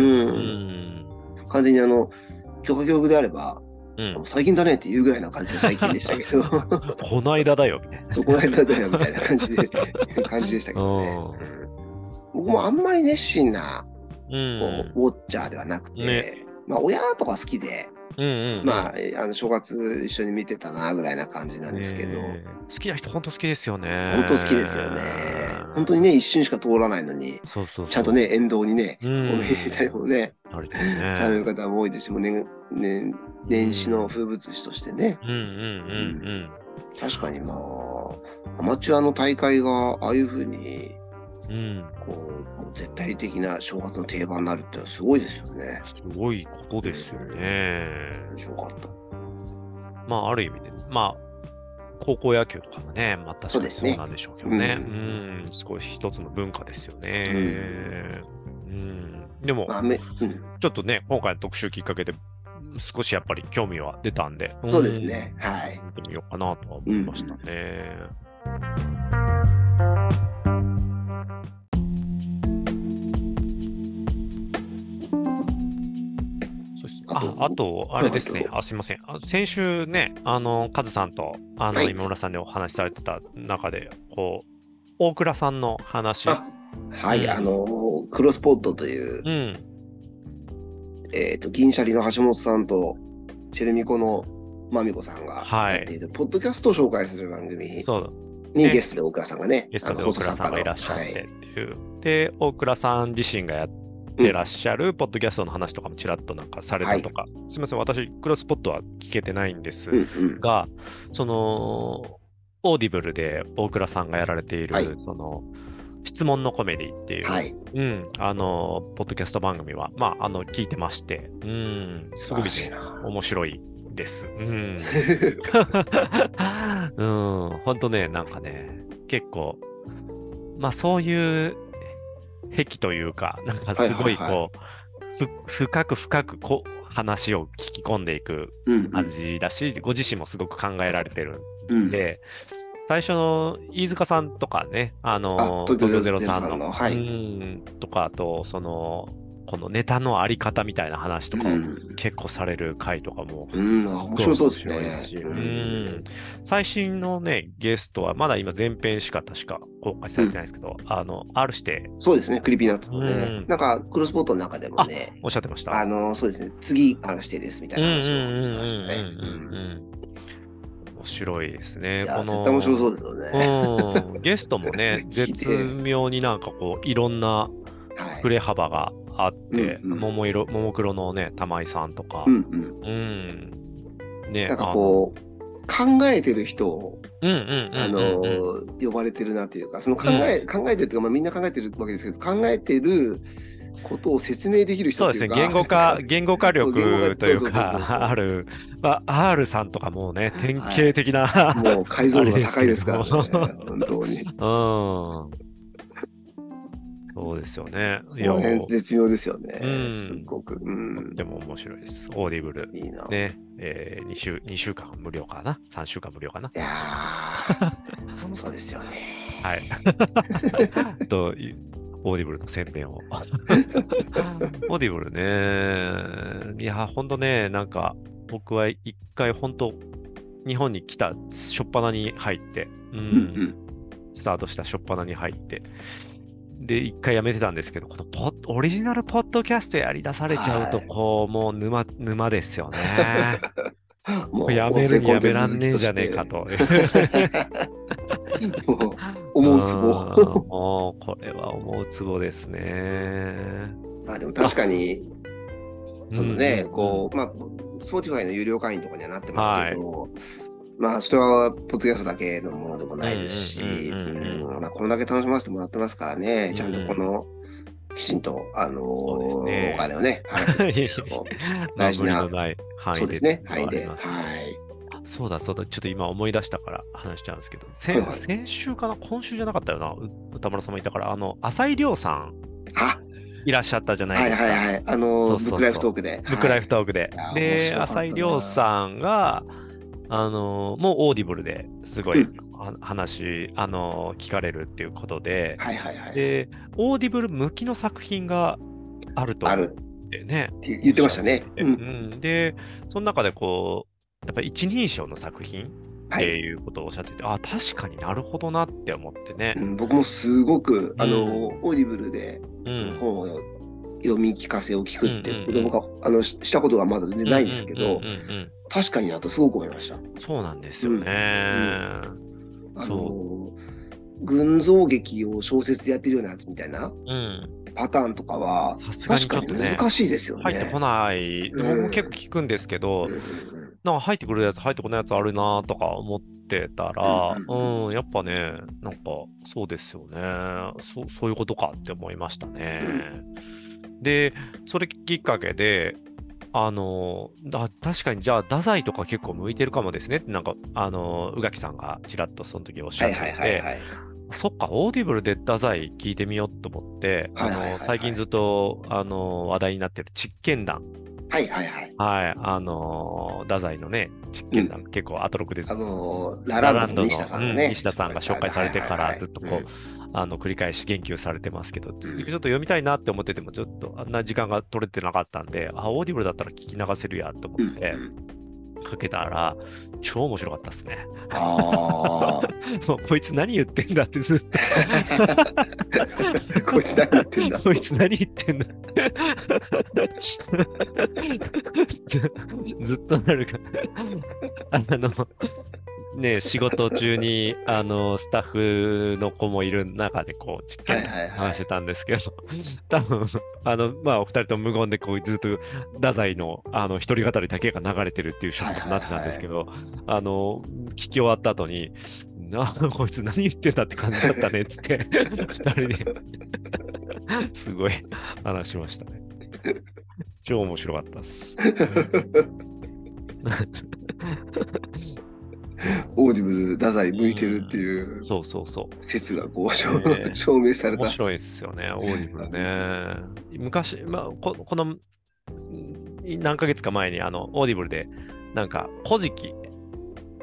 完全にあの、許可局であれば、うん、最近だねっていうぐらいな感じで最近でしたけど。この間だよ、みたいな。この間だよ、みたいな感じで、感じでしたけどね。僕もあんまり熱心な、うん、ウォッチャーではなくて、ね、まあ、親とか好きで、うんうんまあ、あの正月一緒に見てたなぐらいな感じなんですけど、好きな人本当好きですよね。本当好きですよね本当にね一瞬しか通らないのにそうそうちゃんとね沿道にね、おめでたりもねね。される方も多いですしもねね年始の風物詩としてね、確かにまあアマチュアの大会がああいうふうにうん、こうもう絶対的な正月の定番になるってのはすごいですよね。すごいことですよね。面白かった。まあ、ある意味で、まあ、高校野球とかもね、またそうなんでしょうけどね。うねうん、うん、少し一つの文化ですよね。うん、うん、でも、まあうん、ちょっとね、今回の特集きっかけで、少しやっぱり興味は出たんで、そうですね。はい。見てみようかなとは思いましたね。ああと、あれですね、あすみません。先週ね、あの、カズさんと、あの、今村さんでお話しされてた中で、こう、大倉さんの話。はい、あの、クロスポットという、うん、えっ、と、銀シャリの橋本さんと、チェルミコのまみこさんがやっている、ポッドキャストを紹介する番組に、ゲストで大倉さんがね、ゲストで大倉さんがいらっしゃってっていう。はい、で、大倉さん自身がやってらっしゃるポッドキャストの話とかもちらっとなんかされたとか、はい、すみません、私、クロスポットは聞けてないんです。が、うんうん、その、オーディブルで大倉さんがやられている、はい、その、質問のコメディっていう、はい、うん、あの、ポッドキャスト番組は、まあ、あの、聞いてまして、うん、すごく、ね、面白いです。うん。うん、本当ね、なんかね、結構、まあ、そういう癖というか、なんかすごいこう、はいはいはい、深く深くこう話を聞き込んでいく感じだし、うんうん、ご自身もすごく考えられてるんで、うん。最初の飯塚さんとかね、あの、東京ゼロさんの、はい、うんとか、あと、その、このネタのあり方みたいな話とかを結構される回とかも、うん、面白そうですね。うん、最新のね、ゲストはまだ今前編しか確か公開されてないですけど、うん、あの、R して。そうですね、クリピーナッツもね。うん、なんか、クロスポートの中でもね、おっしゃってました。あの、そうですね、次 R してですみたいな話をしてましたね。面白いですね。この面白そうですよね。うん、ゲストもね、絶妙になんかこう、いろんな振れ幅があって、うんうん、桃色、桃黒のね、玉井さんとか、うん、うん、ね、なんかこう、考えてる人を、あの、呼ばれてるなというか、その考え、うん、考えてるというか、まあ、みんな考えてるわけですけど、考えてることを説明できる人そうですね、言語化、言語化力というか、ある、まあ、R さんとかもね、典型的な、はい、もう解像度が高いですからね、本当に。うん。そうですよね。その辺絶妙ですよね。うん、すごく、うん。でも面白いです。オーディブル。いいな。ね。えー、2, 週2週間無料かな ?3 週間無料かな？いや そうですよね。はい。と、オーディブルの宣伝を。オーディブルね。いや、ほんとね、なんか、僕は一回本当日本に来た初っ端に入って、うん、スタートした初っ端に入って、で、一回やめてたんですけど、このポオリジナルポッドキャストやり出されちゃうと、こう、もう沼、沼ですよね。もうやめるにやめらんねえじゃねえかと。思うつぼ。もう、これは思うつぼですね。まあでも確かに、そのね、こう、まあ、Spotify の有料会員とかにはなってますけど、はいまあ、それは、ポッドキャストだけのものでもないですし、これだけ楽しませてもらってますからね、ちゃんとこの、きちんと、あのー、お金をね、大事な、そうですね、範囲で。はい。そうだそうだ、ちょっと今思い出したから話しちゃうんですけど、先はい、先週かな、今週じゃなかったよな、宇多丸さんもいたから、あの、朝井リョウさん。あいらっしゃったじゃないですか。はいはいはい。あのブックライフトークで。ブックライフトークで。で、朝井リョウさんが、あのもうオーディブルですごい、話、あの聞かれるっていうことで、はいはいはい、で、オーディブル向きの作品があると。思ってね。言ってましたね。うん、で、その中でこう、やっぱり一人称の作品っていうことをおっしゃってて、はい、あ確かになるほどなって思ってね。うん、僕もすごく、あの、うん、オーディブルでその本を読み聞かせを聞くっていうこと僕は、あのしたことがまだ全然ないんですけど、確かになとすごく思いました。そうなんですよね。あの群像劇を小説でやってるようなやつみたいな、パターンとかは、確かに難しいですよね。入ってこない。僕も結構聞くんですけど、なんか入ってくるやつ、入ってこないやつあるなとか思ってたら、うん、やっぱね、なんかそうですよね。そそういうことかって思いましたね。で、それきっかけで、あのだ確かにじゃあ、太宰とか結構向いてるかもですね。って、なんか、あの宇垣さんがちらっとその時おっしゃってて、はいはいはいはい、そっか、オーディブルで太宰聞いてみようと思って、あの最近ずっとあの話題になってる実験談。はいはいはい。はい、あの太宰のね、実験談、うん、結構アトロクです。あのラランドの西田さんがね、うん、西田さんが紹介されてからずっとこう、あの繰り返し言及されてますけど、ちょっと読みたいなって思ってても、ちょっとあんな時間が取れてなかったんで、あ、オーディブルだったら聞き流せるやと思って、かけたら、超面白かったですね。ああ。もうこいつ何言ってんだってずっと こいつ何言ってんだ。こいつ何言ってんだ ず。ずっとなるか。あの、ね、仕事中に、あの、スタッフの子もいる中で、こう、実験話してたんですけど、多分、あの、まあ、お二人とも無言で、こう、ずっと、太宰の、あの、一人語りだけが流れてるっていうショットになってたんですけど、あの、聞き終わった後に、な、こいつ何言ってんだって感じだったね、つって、二人で、すごい話しましたね。超面白かったっす。オーディブル、太宰向いてるっていうそうそうそう説がこう証,、証明された。面白いですよね、オーディブルね。昔、まあ、ここの何ヶ月か前にあのオーディブルで、なんか、古事記、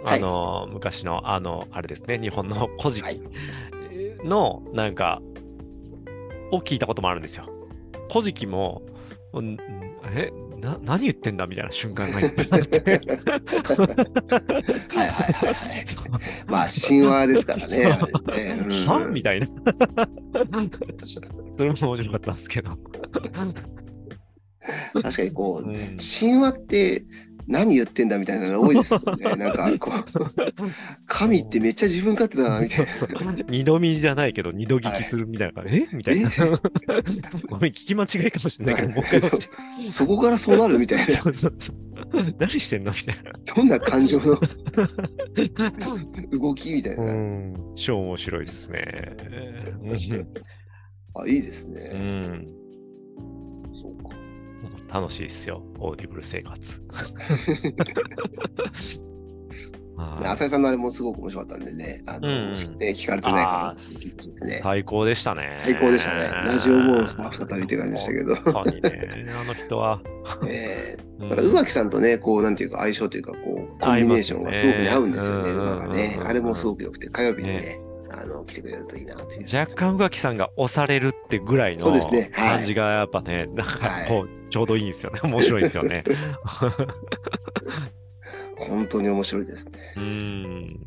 あの、はい、昔の、あの、あれですね、日本の古事記の、なんか、を聞いたこともあるんですよ。古事記も、え、な何言ってんだみたいな瞬間がいっぱいあって。はいはいはいはい。まあ神話ですからね。ねはみたいな。それも面白かったんですけど。確かにこう、うん、神話って何言ってんだみたいなの多いですもんね。なんかこう、神ってめっちゃ自分勝手だなみたいな。そうそう二度見じゃないけど二度聞きするみたいな、はい、え？みたいな。ごめん、聞き間違いかもしれないけど、もう一回そこからそうなるみたいな。そうそうそう。何してんのみたいな。どんな感情の？動きみたいな。うん、超面白いですね。あ、いいですね。うん。そうか。楽しいですよ、オーディブル生活。浅井さんのあれもすごく面白かったんでね、あの、うん、聞かれてないからね。最高でしたね。最高でしたね。ラジオモンスター再びって感じでしたけど。本当にね、あの人は。ええー、だから宇垣さんとね、こう、なんていうか、相性というか、こう、コンビネーションがすごくね、合うんですよね、馬がね。あれもすごく良くて、火曜日にね、あの来てくれるといいなという。若干宇垣さんが押されるってぐらいの感じがやっぱね、なんかこう、ちょうどいいんですよね。面白いですよね。本当に面白いですね。うん。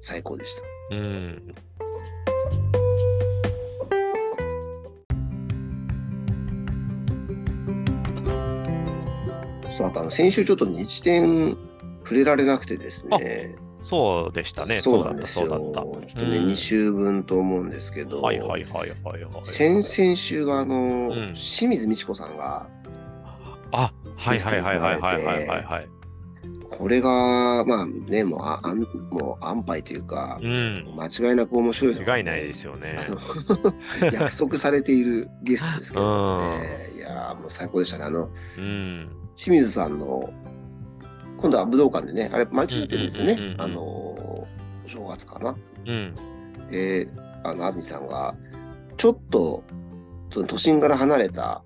最高でした。うん。そうあと先週ちょっと日展触れられなくてですね。そうでしたね。そうなんですよ。ちょっとね、うん、2週分と思うんですけど、はいはいはいはい、はい。先々週が、あの、うん、清水美智子さんが、あ、はいはいはいはいはいはいはい。これが、まあね、もうあんもう安牌というか、うん、間違いなく面白い間違いないですよね。約束されているゲストですけどね。いやもう最高でしたね。あの、うん、清水さんの今度は武道館でね、あれ、毎年やってるんですよね。あの、お正月かな。うん、で、あの、安住さんが、ちょっと、その都心から離れた、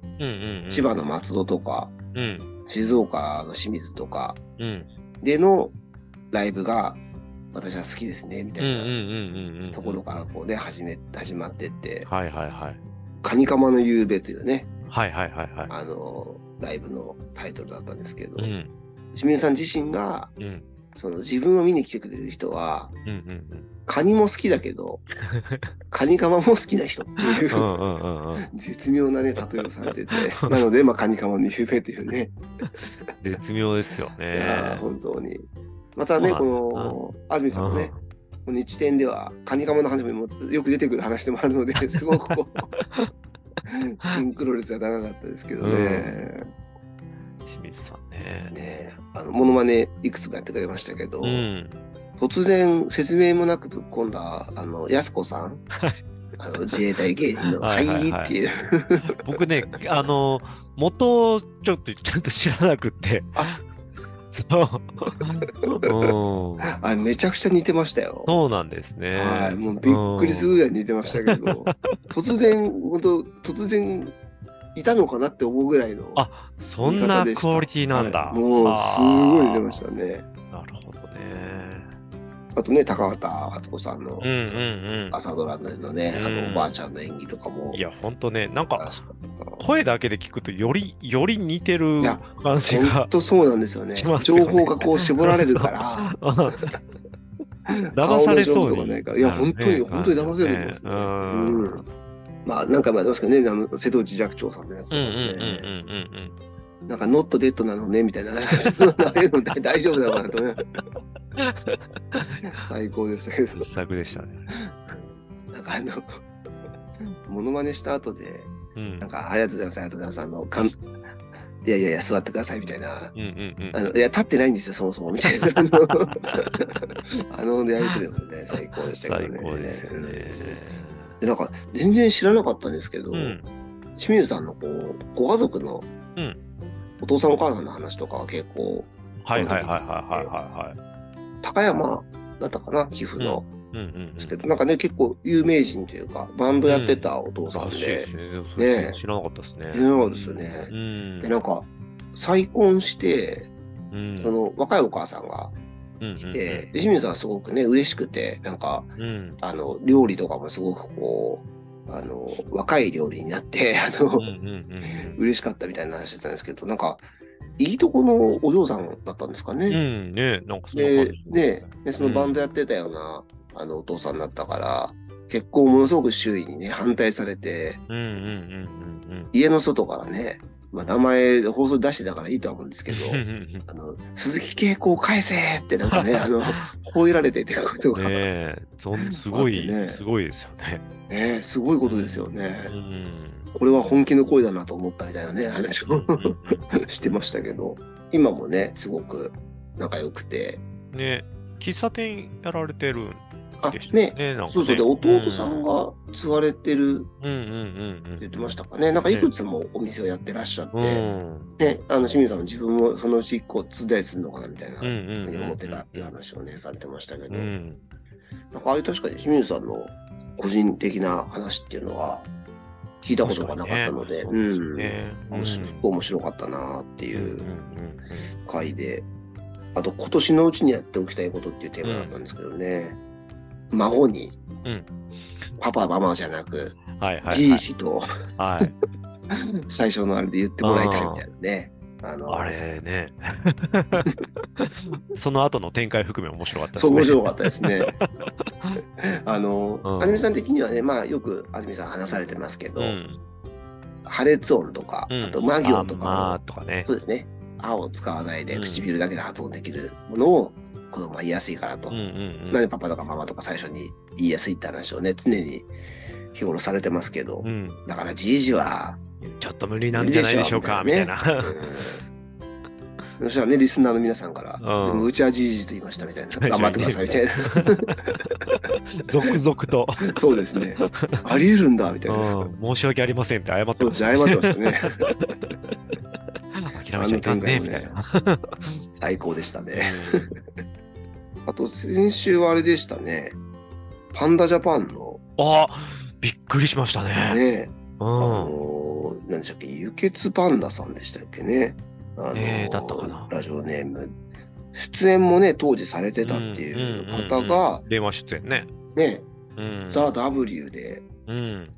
千葉の松戸とか、うん、静岡の清水とか、うん、でのライブが、私は好きですね、みたいなところからこうね、始め、始まってって、はいはいはい。カニカマの夕べというね、はいはいはいはい。あの、ライブのタイトルだったんですけど、うん清水さん自身が、うん、その自分を見に来てくれる人は、うんうんうん、カニも好きだけど、カニカマも好きな人っていう絶妙なね、例えをされてて、なので、まあ、カニカマの有名というね。絶妙ですよね。いや本当に。またね、この、安住さんのね、この一点では、カニカマの話もよく出てくる話でもあるので、すごくこう、シンクロ率が長かったですけどね。清水さんね。ねあの、モノマネいくつもやってくれましたけど、うん、突然説明もなくぶっ込んだ、あの、安子さん。あの自衛隊芸人の「はい」っていう 僕ねあの元をちょっとちゃんと知らなくてあそう。あめちゃくちゃ似てましたよ。そうなんですね。はい。もうびっくりするぐらい似てましたけど、突然、本当突然いたのかなって思うぐらいのあそんなクオリティなんだ、はい、もうすごい出ましたねなるほどねあとね、高畑敦子さんの朝ドラのね、あのおばあちゃんの演技とかも。いや、ほんとね、なんか、声だけで聞くと、より、より似てる感じが。本当そうなんですよね。ね情報がこう絞られるから。騙されそうに。ないから。いや、本当に、本当に騙せるんですね。うんまあ、何回もありますけどね、あの瀬戸内寂聴さんのやつとかね。なんか、ノットデッドなのね、みたいな。大丈夫だろうなとね。最高でしたけど。作でしたね。なんかあの、ものまねした後で、うん、なんか、ありがとうございます、ありがとうございます。あの、かんいやいやいや、座ってくださいみたいな。あのいや、立ってないんですよ、そもそもみたいな。あのやりとりもね、最高でしたけどね。最高ですよね。で、なんか、全然知らなかったんですけど、うん、清水さんのこう、ご家族の、お父さんお母さんの話とかは結構、はいはいはいはいはいはい。高山だったかな、寄付の。ですけど、なんかね、結構有名人というか、バンドやってたお父さんで、ね。知らなかったですね。知らなかったですよね。で、なんか、再婚して、その若いお母さんが来て、清水さんはすごくね、嬉しくて、なんか、あの、料理とかもすごくこう、あの、若い料理になって、あの、嬉しかったみたいな話だったんですけど、なんか、いいとこのお嬢さんだったんですかね。うん、ね、なんかそで、ね、で、そのバンドやってたような、あの、お父さんだったから、結構ものすごく周囲にね、反対されて、家の外からね、まあ、名前放送出してたからいいとは思うんですけど、あの鈴木恵子を返せってなんかね、あの、吠えられててことが。ねすごい、ね、すごいですよね。ねすごいことですよね。これは本気の声だなと思ったみたいなね、話をしてましたけど、今もね、すごく仲良くて。ね喫茶店やられてるあね、ね。そうそう。で、弟さんが継がれてるって言ってましたかね。なんかいくつもお店をやってらっしゃって、ね、あの清水さんも自分もそのうち1個継いだりするのかなみたいなふうに思ってたっていう話をね、されてましたけど、なんかああいう確かに清水さんの個人的な話っていうのは、聞いたことがなかったので、うん、面白かったなっていう回で、あと今年のうちにやっておきたいことっていうテーマだったんですけどね。孫に、うん、パパ、ママじゃなく、はいはいはい、じいじと、はい、最初のあれで言ってもらいたいみたいなね。あのあれね。その後の展開含め面白かったですね。そう、面白かったですね。あの、うん、安住さん的にはね、まあよく安住さん話されてますけど、うん、破裂音とか、あと魔行とか、まあ、とかね。そうですね。歯を使わないで唇だけで発音できるものを子供は言いやすいからと。うんうんうん、なんでパパとかママとか最初に言いやすいって話をね、常に日頃されてますけど、うん、だからじいじは、ちょっと無理なんじゃないでしょうか、みたいな。そしたらね、リスナーの皆さんから、うん、うちはじいじと言いましたみたいな、頑張ってくださいみたいな。続々と。そうですね。あり得るんだみたいな、申し訳ありませんって謝ってました、ね。謝ってましたね。諦めちゃいかんね、みたいな。最高でしたね。あと、先週はあれでしたね。パンダジャパンの。あびっくりしましたね。ねあのー、何でしたっけ、輸血パンダさんでしたっけね？あのー、えー、だったかな。ラジオネーム。出演もね、当時されてたっていう方が、電話出演ね。ね、うん、ザ・ W で、うん、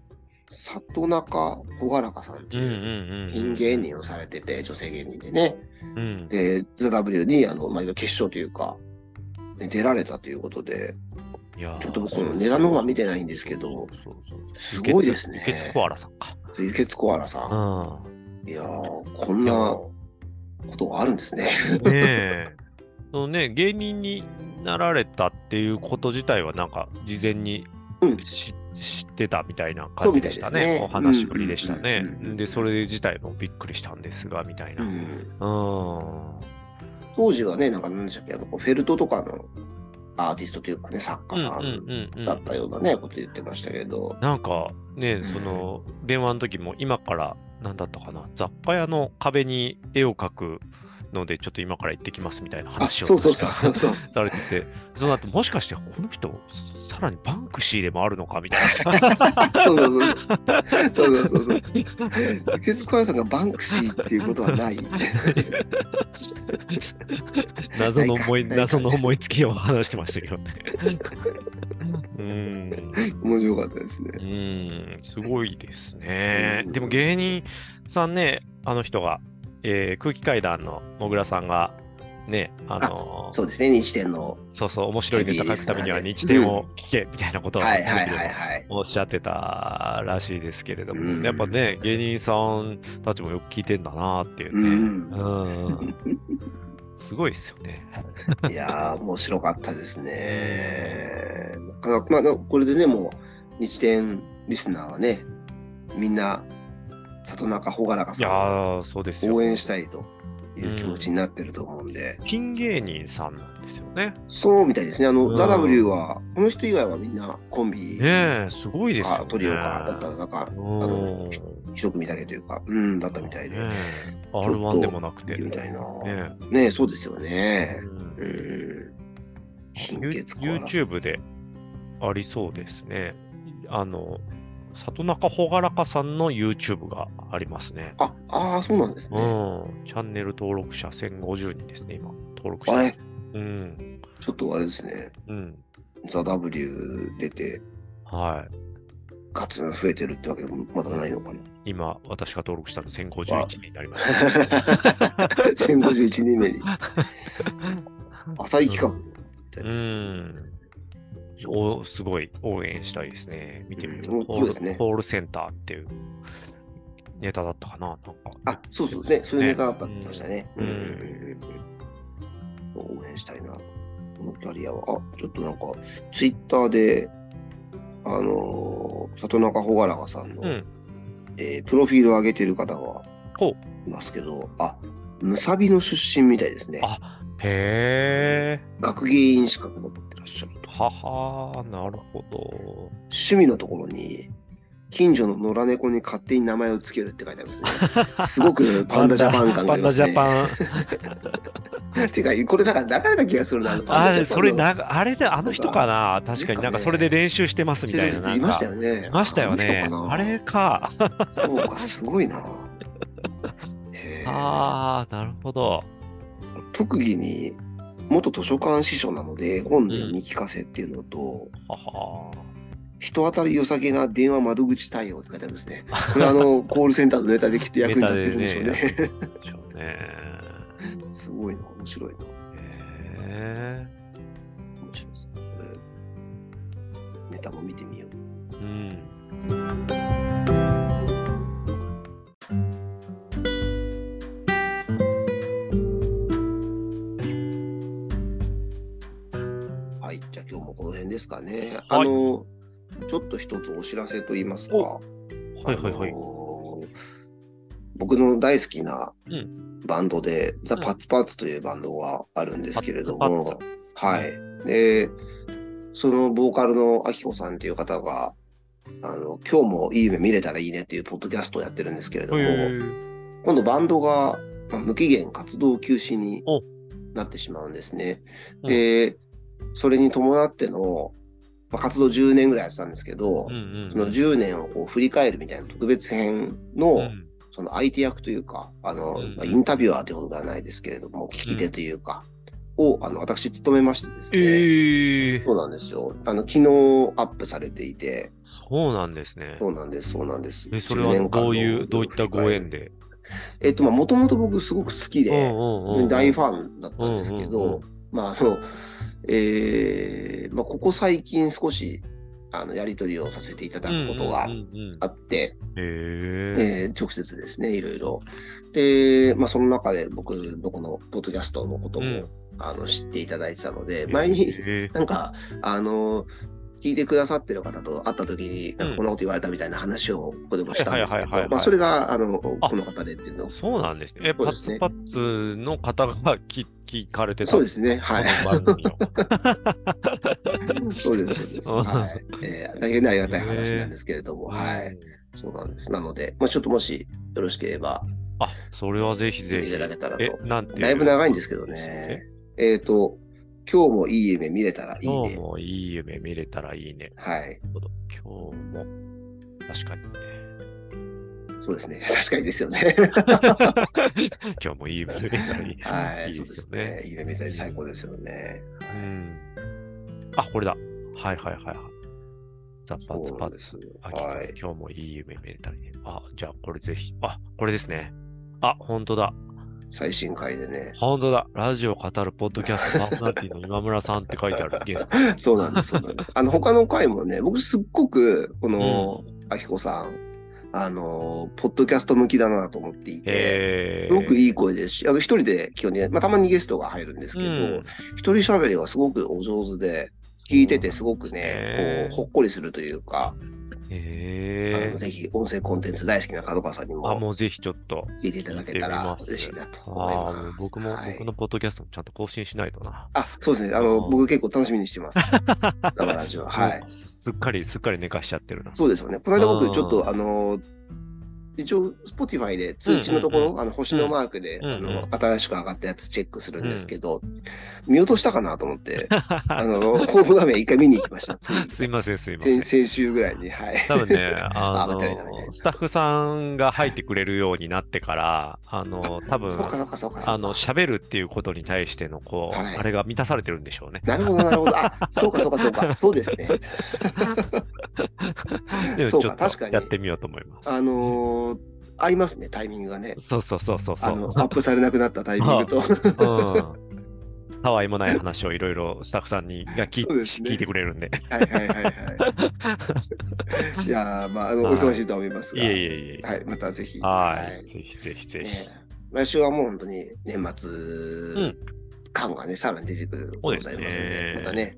里中朗らかさんっていうピン芸人をされてて、女性芸人でね。うん、で、ザ・ W にあの、まあ、決勝というか、ね、出られたということで、いやちょっと僕、の値段の方は見てないんですけど、すごいですね。輸血コアラさんか。輸血コアラさん。うん、いやこんなことがあるんですね。ねえ。そのね、芸人になられたっていうこと自体は、なんか事前に知知ってたみたいな感じでしたね。ねお話しぶりでしたね。で、それ自体もびっくりしたんですが、みたいな。うん、当時はね、なんか何でしたっけ、あのフェルトとかのアーティストというかね、作家さんだったようなね、こと言ってましたけど。なんかね、その、電話の時も今から、何だったかな、雑貨屋の壁に絵を描くので、ちょっと今から行ってきますみたいな話をそうそうそうそう されてて、その後もしかしてこの人、さらにバンクシーでもあるのかみたいな。そうそうそう。そうそうそう。ケツコヤさんがバンクシーっていうことはない。謎の思い、謎の思いつきを話してましたけどね。うん。面白かったですね。うん、すごいですね。でも芸人さんね、あの人が、えー、空気階段のもぐらさんが、ね、あのー、そうですね、日天の。そうそう、面白いネタ書くためには日天を聞け、みたいなことを、おっしゃってたらしいですけれども、うん、やっぱね、芸人さんたちもよく聞いてんだなっていうね。うん、うんすごいですよね。いやー、面白かったですね。まあ、これでね、もう、日天リスナーはね、みんな、里中朗らかさんを応援したいという気持ちになってると思うんで。ピン芸人さんなんですよね。そうみたいですね。あの、ザ・ W は、この人以外はみんなコンビ。ねすごいですよ、ね。トリオか、だったら、なんか、あの、一組だけというか、うん、だったみたいで。R1 でもなくて。みたいな。ねねそうですよね。うん。貧血 YouTube でありそうですね。あの、里中朗らかさんの YouTube がありますね。あ、ああ、そうなんですね。うん。チャンネル登録者1050人ですね、今。登録者。あれ？うん。ちょっとあれですね。うん。ザ・ W 出て、はい。ガツン増えてるってわけでもまだないのかな。今、私が登録したの1051人になりました。1051 人目に。浅い企画うん。おすごい応援したいですね。見てみると、うん、コール、ね、コールセンターっていうネタだったかな。なんか。あ、そうそうね。そういうネタだったってましたね。うん。応援したいな。このキャリアは。あ、ちょっとなん。か、ツイッターで、あのー、里中朗らかさん。の、うん、えー、プロフィールを上げてる方がいますけど、あ、むさびの出身みたいですね。あ、へえ。学芸員資格も持ってらっしゃると。ははなるほど。趣味のところに、近所の野良猫に勝手に名前をつけるって書いてありますね。すごくパンダジャパン感がありますね。パンダジャパン。てか、これだから流れた気がするな、あれ、それな、あれで、あの人かな？確かになんかそれで練習してますみたいな。いましたよね。いましたよね。あれか。そうか、すごいな。ああ、なるほど。特技に元図書館司書なので本で読み聞かせっていうのと、うん、人当たり良さげな電話窓口対応って書いてあるんですね。これあの コールセンターのネタできて役に立ってるんでしょうね。ねすごいな、面白いな。へえ。面白いですね。ネタも見てみよう。うん。ですかね。あの、はい、ちょっと一つお知らせと言いますか。はいはいはい。僕の大好きなバンドで、うん、ザ・パッツパッツというバンドがあるんですけれども、はい。で、そのボーカルのあきこさんっていう方が、あの、今日もいい夢見れたらいいねっていうポッドキャストをやってるんですけれども、今度バンドが、まあ、無期限活動休止になってしまうんですね。で、それに伴っての、まあ、活動10年ぐらいやってたんですけど、うんうんうん、その10年をこう振り返るみたいな特別編の、うん、その相手役というか、あの、うんまあ、インタビュアーということではないですけれども、聞き手というか、うん、を、あの、私、務めましてですね、えー、そうなんですよ。あの、昨日アップされていて、そうなんですね。そうなんです、そうなんです。え、それはどういう、どういったご縁で？えっと、まあ、もともと僕すごく好きで、大ファンだったんですけど、まあ、あの、えーまあ、ここ最近少しあのやり取りをさせていただくことがあって、え直接ですね、いろいろ。で、まあ、その中で僕のこのポッドキャストのことも、うん、あの知っていただいてたので、前になんか、あの、聞いてくださってる方と会った時に、なんかこんなこと言われたみたいな話をここでもしたんですけど、まあそれが、あの、この方でっていうのそうなんですね。え、パッツパッツの方が聞聞かれてた？そうですね。はい。そうです、そうです。はい。えー、大変ありがたい話なんですけれども、はい。そうなんです。なので、まあちょっともしよろしければ、あ、それはぜひぜひ。いただけたらと。なんてだいぶ長いんですけどね。え？っ、ー、と、今日もいい夢見れたらいいね。今日もいい夢見れたらいいね。はい。今日も、確かにね。そうですね。確かにですよね。今日もいい夢見れたらいい。はい、いいですね。ねいい夢見たり最高ですよね。うん。あ、これだ。はいはいはいはい。ザッパツパツ。はい。今日もいい夢見れたりね。あ、じゃあこれぜひ。あ、これですね。あ、本当だ。最新回でね。本当だ。ラジオ語るポッドキャストパーソナリティの今村さんって書いてあるゲスト。そうなんです。そうなんです。あの、他の回もね、僕すっごく、この、あきこさん、あの、ポッドキャスト向きだなと思っていて、すごくいい声ですし、あの、一人で基本に、まあ、たまにゲストが入るんですけど、一、人喋りがすごくお上手で、聞いててすごくね、こう、ほっこりするというか、えー、ぜひ音声コンテンツ大好きな角川さんにも、あ、もうぜひちょっと聞いていただけたら嬉しいなと思います。あ僕も、はい、僕のポッドキャストもちゃんと更新しないとな。あ、そうですね。あの、僕結構楽しみにしてます。生ラジオ。はい。すっかり、すっかり寝かしちゃってるな。そうですよね。この間僕ちょっと、あの、一応、Spotify で通知のところ、あの星のマークで、あの新しく上がったやつチェックするんですけど、うん、見落としたかなと思って、あのホーム画面一回見に行きました。すいません、すいません。先週ぐらいに、はい。多分ね、あの スタッフさんが入ってくれるようになってから、あの多分あの喋るっていうことに対してのこう、はい、あれが満たされてるんでしょうね。なるほど、なるほど。あそうか、そうか、そうか。そうですね。そうか、確かに。やってみようと思います。あのー、合いますね、タイミングがね。そうそうそうそうあの。アップされなくなったタイミングと。たわいもない話をいろいろスタッフさんにが聞,、ね、聞いてくれるんで。はいはいはいはい。いやまあ、あの、お忙しいと思いますが。いえいえいえ。はい、またぜひ。はい。ぜひぜひぜひ。来週はもう本当に年末感がね、さらに出てくるとございますので、またね、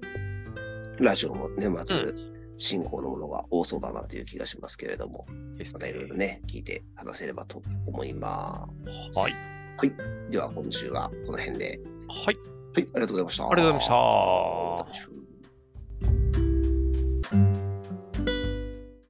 ラジオも年末、進行のものが多そうだなという気がしますけれども、またいろいろね、聞いて話せればと思います。はい。はい。では、今週はこの辺で。はい。はい、ありがとうございました。ありがとうございました。